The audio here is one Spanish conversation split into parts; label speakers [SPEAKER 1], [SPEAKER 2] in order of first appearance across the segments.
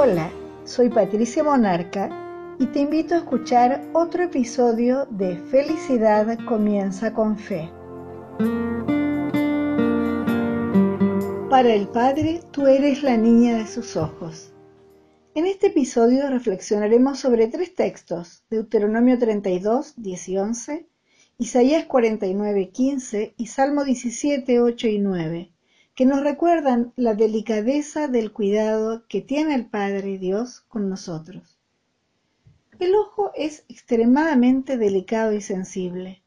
[SPEAKER 1] Hola, soy Patricia Monarca y te invito a escuchar otro episodio de Felicidad comienza con fe. Para el Padre, tú eres la niña de sus ojos. En este episodio reflexionaremos sobre tres textos, Deuteronomio 32, 10 y 11, Isaías 49, 15 y Salmo 17, 8 y 9, que nos recuerdan la delicadeza del cuidado que tiene el Padre Dios con nosotros. El ojo es extremadamente delicado y sensible.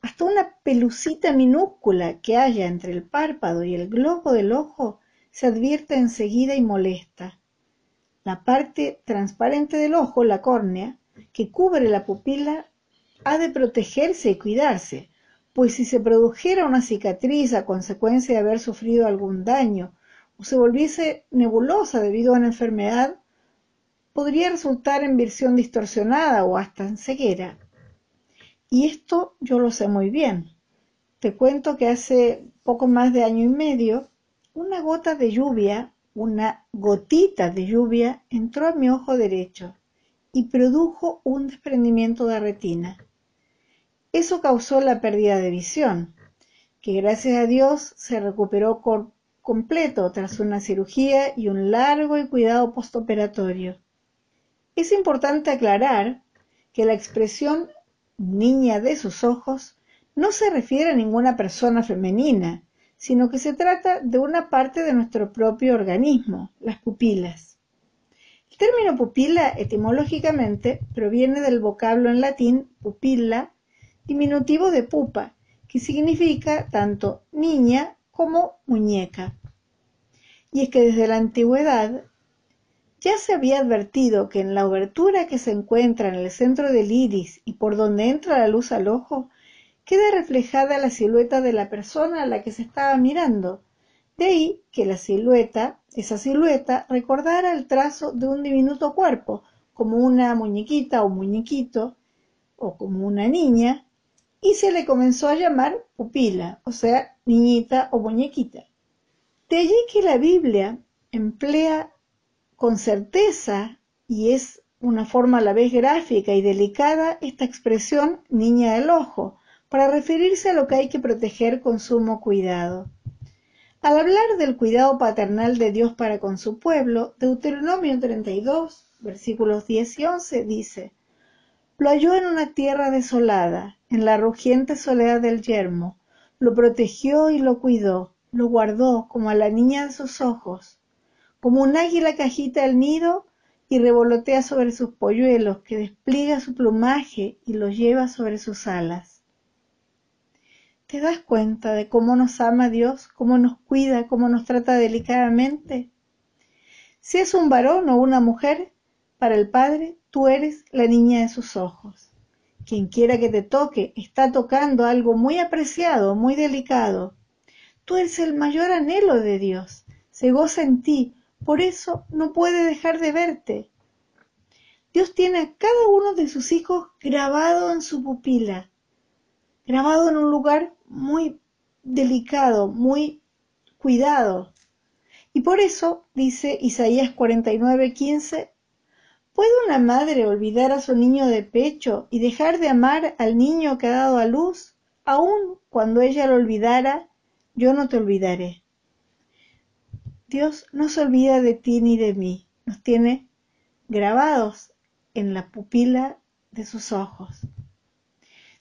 [SPEAKER 1] Hasta una pelucita minúscula que haya entre el párpado y el globo del ojo se advierte enseguida y molesta. La parte transparente del ojo, la córnea, que cubre la pupila, ha de protegerse y cuidarse, pues si se produjera una cicatriz a consecuencia de haber sufrido algún daño o se volviese nebulosa debido a una enfermedad, podría resultar en visión distorsionada o hasta en ceguera. Y esto yo lo sé muy bien. Te cuento que hace poco más de año y medio, una gota de lluvia, una gotita de lluvia, entró a mi ojo derecho y produjo un desprendimiento de retina. Eso causó la pérdida de visión, que gracias a Dios se recuperó completo tras una cirugía y un largo y cuidado postoperatorio. Es importante aclarar que la expresión niña de sus ojos no se refiere a ninguna persona femenina, sino que se trata de una parte de nuestro propio organismo, las pupilas. El término pupila etimológicamente proviene del vocablo en latín pupilla, diminutivo de pupa, que significa tanto niña como muñeca. Y es que desde la antigüedad ya se había advertido que en la obertura que se encuentra en el centro del iris y por donde entra la luz al ojo, queda reflejada la silueta de la persona a la que se estaba mirando. De ahí que la silueta, esa silueta, recordara el trazo de un diminuto cuerpo, como una muñequita o muñequito, o como una niña, y se le comenzó a llamar pupila, o sea, niñita o muñequita. De allí que la Biblia emplea con certeza, y es una forma a la vez gráfica y delicada, esta expresión niña del ojo, para referirse a lo que hay que proteger con sumo cuidado. Al hablar del cuidado paternal de Dios para con su pueblo, Deuteronomio 32, versículos 10 y 11 dice, lo halló en una tierra desolada, en la rugiente soledad del yermo, lo protegió y lo cuidó, lo guardó como a la niña de sus ojos, como un águila que agita el nido y revolotea sobre sus polluelos, que despliega su plumaje y los lleva sobre sus alas. ¿Te das cuenta de cómo nos ama Dios, cómo nos cuida, cómo nos trata delicadamente? Si es un varón o una mujer, para el Padre tú eres la niña de sus ojos. Quien quiera que te toque está tocando algo muy apreciado, muy delicado. Tú eres el mayor anhelo de Dios. Se goza en ti, por eso no puede dejar de verte. Dios tiene a cada uno de sus hijos grabado en su pupila, grabado en un lugar muy delicado, muy cuidado. Y por eso, dice Isaías 49, 15, ¿Puede una madre olvidar a su niño de pecho y dejar de amar al niño que ha dado a luz? Aun cuando ella lo olvidara, yo no te olvidaré. Dios no se olvida de ti ni de mí, nos tiene grabados en la pupila de sus ojos.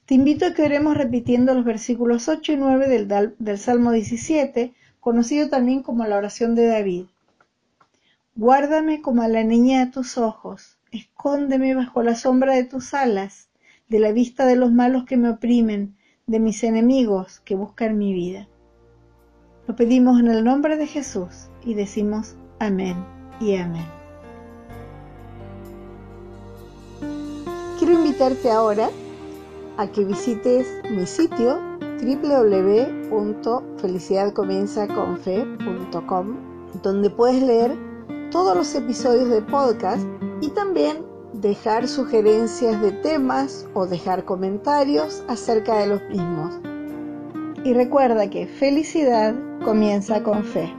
[SPEAKER 1] Te invito a que oremos repitiendo los versículos 8 y 9 del, del Salmo 17, conocido también como la oración de David. Guárdame como a la niña de tus ojos, escóndeme bajo la sombra de tus alas, de la vista de los malos que me oprimen, de mis enemigos que buscan mi vida. Lo pedimos en el nombre de Jesús y decimos amén y amén. Quiero invitarte ahora a que visites mi sitio www.felicidadcomienzaconfe.com donde puedes leer todos los episodios de podcast y también dejar sugerencias de temas o dejar comentarios acerca de los mismos. Y recuerda que felicidad comienza con fe.